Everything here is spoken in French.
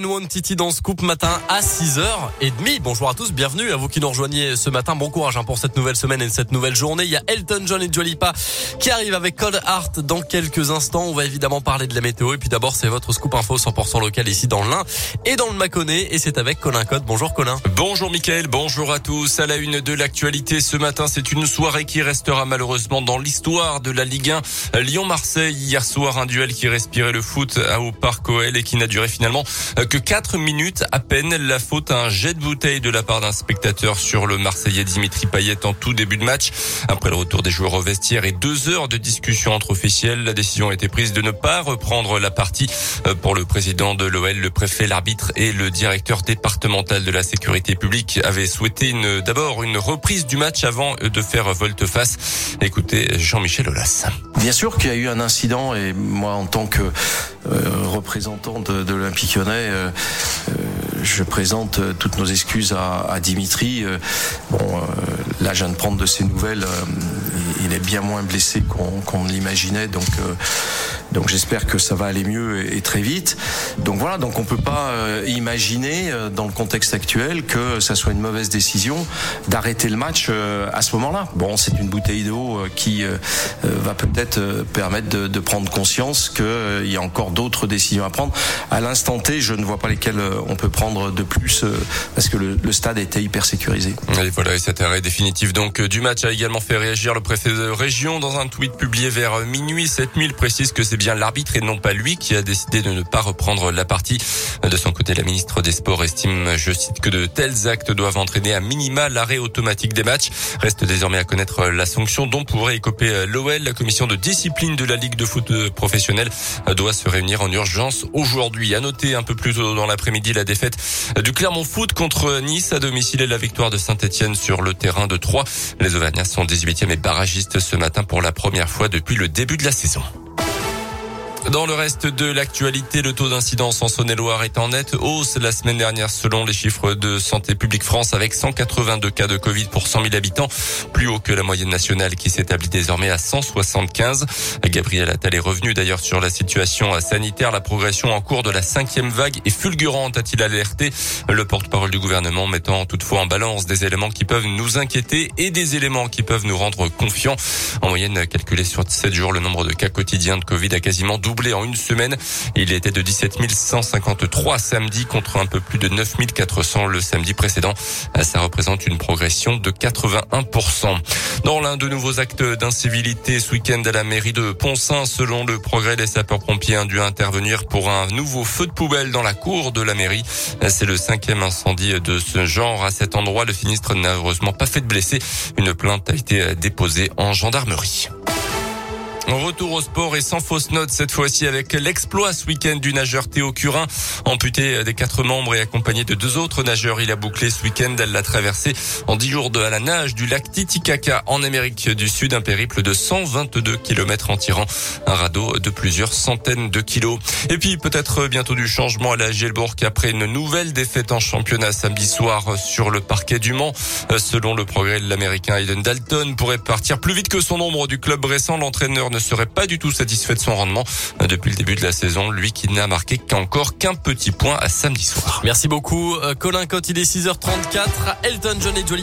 Nous Titi dans Scoop matin à 6h30. Bonjour à tous, bienvenue à vous qui nous rejoignez ce matin. Bon courage hein, pour cette nouvelle semaine et cette nouvelle journée. Il y a Elton John et Jolipa qui arrivent avec Cold Heart dans quelques instants. On va évidemment parler de la météo et puis d'abord c'est votre Scoop Info 100% local ici dans l'Ain et dans le Mâconnais et c'est avec Colin Code. Bonjour Colin. Bonjour Mickaël, bonjour à tous. À la une de l'actualité ce matin, c'est une soirée qui restera malheureusement dans l'histoire de la Ligue 1. Lyon-Marseille, hier soir un duel qui respirait le foot au Parc OL et qui n'a duré finalement que 4 minutes à peine. La faute à un jet de bouteille de la part d'un spectateur sur le Marseillais Dimitri Payet en tout début de match. Après le retour des joueurs au vestiaire et deux heures de discussion entre officiels, la décision a été prise de ne pas reprendre la partie euh, pour le président de l'OL, le préfet, l'arbitre et le directeur départemental de la sécurité publique avaient souhaité d'abord une reprise du match avant de faire volte-face. Écoutez Jean-Michel Aulas. Bien sûr qu'il y a eu un incident et moi en tant que euh, représentant de, de l'Olympique Lyonnais, euh, euh, je présente toutes nos excuses à, à Dimitri. bon, là, je viens de prendre de ses nouvelles. il est bien moins blessé qu'on qu'on l'imaginait, donc donc j'espère que ça va aller mieux et, très vite. Donc voilà, donc on peut pas imaginer dans le contexte actuel que ça soit une mauvaise décision d'arrêter le match à ce moment-là. Bon, c'est une bouteille d'eau qui va peut-être permettre de, prendre conscience qu'il y a encore d'autres décisions à prendre. À l'instant T, je ne vois pas lesquelles euh, on peut prendre de plus euh, parce que le, le stade était hyper sécurisé. Et voilà, et cet arrêt définitif donc euh, du match a également fait réagir le préfet de région dans un tweet publié vers minuit. 7000 précise que c'est bien l'arbitre et non pas lui qui a décidé de ne pas reprendre la partie. De son côté, la ministre des Sports estime, je cite, que de tels actes doivent entraîner à minima l'arrêt automatique des matchs. Reste désormais à connaître la sanction dont pourrait écoper l'OL. La commission de discipline de la Ligue de foot professionnelle doit se réunir en urgence aujourd'hui. À noter un peu plus tôt dans l'après-midi la défaite du Clermont Foot contre Nice à domicile et la victoire de Saint-Etienne sur le terrain de Troyes. Les Auvergnats sont 18e et barragistes ce matin pour la première fois depuis le début de la saison. Dans le reste de l'actualité, le taux d'incidence en Saône-et-Loire est en nette hausse la semaine dernière selon les chiffres de Santé publique France avec 182 cas de Covid pour 100 000 habitants, plus haut que la moyenne nationale qui s'établit désormais à 175. Gabriel Attal est revenu d'ailleurs sur la situation sanitaire. La progression en cours de la cinquième vague est fulgurante, a-t-il alerté. Le porte-parole du gouvernement mettant toutefois en balance des éléments qui peuvent nous inquiéter et des éléments qui peuvent nous rendre confiants. En moyenne, calculé sur 7 jours, le nombre de cas quotidiens de Covid a quasiment doublé en une semaine. Il était de 17 153 samedi contre un peu plus de 9 400 le samedi précédent. Ça représente une progression de 81%. Dans l'un de nouveaux actes d'incivilité ce week-end à la mairie de Poncin, selon le progrès, les sapeurs-pompiers ont dû intervenir pour un nouveau feu de poubelle dans la cour de la mairie. C'est le cinquième incendie de ce genre. À cet endroit, le sinistre n'a heureusement pas fait de blessés. Une plainte a été déposée en gendarmerie. Retour au sport et sans fausse note cette fois-ci avec l'exploit ce week-end du nageur Théo Curin, amputé des quatre membres et accompagné de deux autres nageurs. Il a bouclé ce week-end, elle l'a traversé en dix jours de à la nage du lac Titicaca en Amérique du Sud, un périple de 122 km en tirant un radeau de plusieurs centaines de kilos. Et puis peut-être bientôt du changement à la Gielbourg après une nouvelle défaite en championnat samedi soir sur le parquet du Mans. Selon le progrès de l'américain Aiden Dalton pourrait partir plus vite que son ombre du club récent. L'entraîneur ne serait pas du tout satisfait de son rendement depuis le début de la saison. Lui qui n'a marqué qu'encore qu'un petit point à samedi soir. Merci beaucoup, euh, Colin Cotte. Il est 6h34. Elton John et Jolie